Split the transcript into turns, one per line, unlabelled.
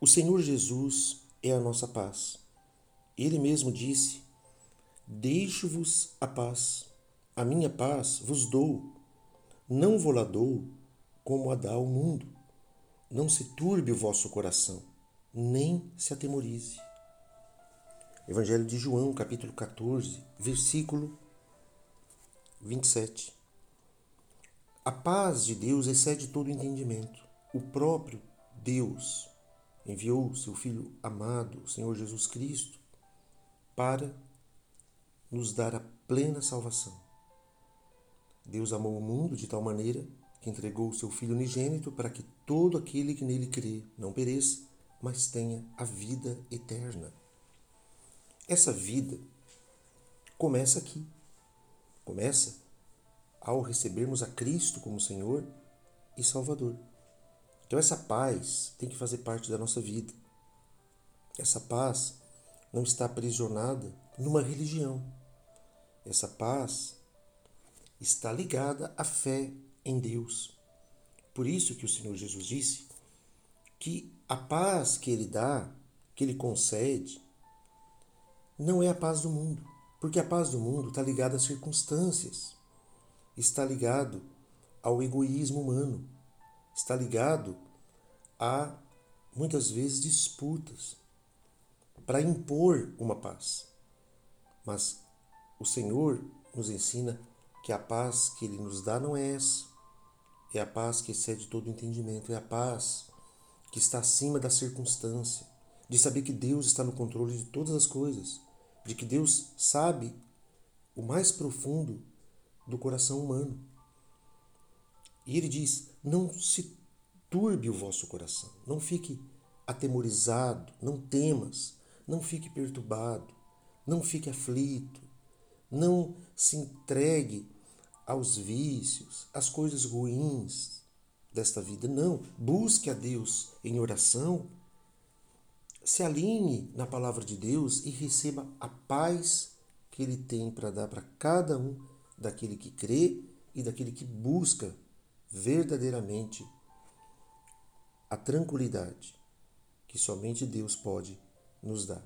O Senhor Jesus é a nossa paz. Ele mesmo disse: Deixo-vos a paz, a minha paz vos dou. Não vou lá dou como a dá o mundo. Não se turbe o vosso coração, nem se atemorize. Evangelho de João, capítulo 14, versículo 27. A paz de Deus excede todo entendimento. O próprio Deus enviou seu Filho amado, o Senhor Jesus Cristo, para nos dar a plena salvação. Deus amou o mundo de tal maneira que entregou o seu Filho unigênito para que todo aquele que nele crê não pereça, mas tenha a vida eterna. Essa vida começa aqui. Começa ao recebermos a Cristo como Senhor e Salvador. Então, essa paz tem que fazer parte da nossa vida. Essa paz não está aprisionada numa religião. Essa paz está ligada à fé em Deus. Por isso que o Senhor Jesus disse que a paz que ele dá, que ele concede, não é a paz do mundo, porque a paz do mundo está ligada às circunstâncias, está ligado ao egoísmo humano, está ligado a muitas vezes disputas para impor uma paz. Mas o Senhor nos ensina que a paz que Ele nos dá não é essa. É a paz que excede todo entendimento, é a paz que está acima da circunstância, de saber que Deus está no controle de todas as coisas, de que Deus sabe o mais profundo do coração humano. E ele diz: não se turbe o vosso coração, não fique atemorizado, não temas, não fique perturbado, não fique aflito, não se entregue aos vícios, às coisas ruins desta vida. Não. Busque a Deus em oração. Se alinhe na palavra de Deus e receba a paz que Ele tem para dar para cada um daquele que crê e daquele que busca verdadeiramente a tranquilidade que somente Deus pode nos dar.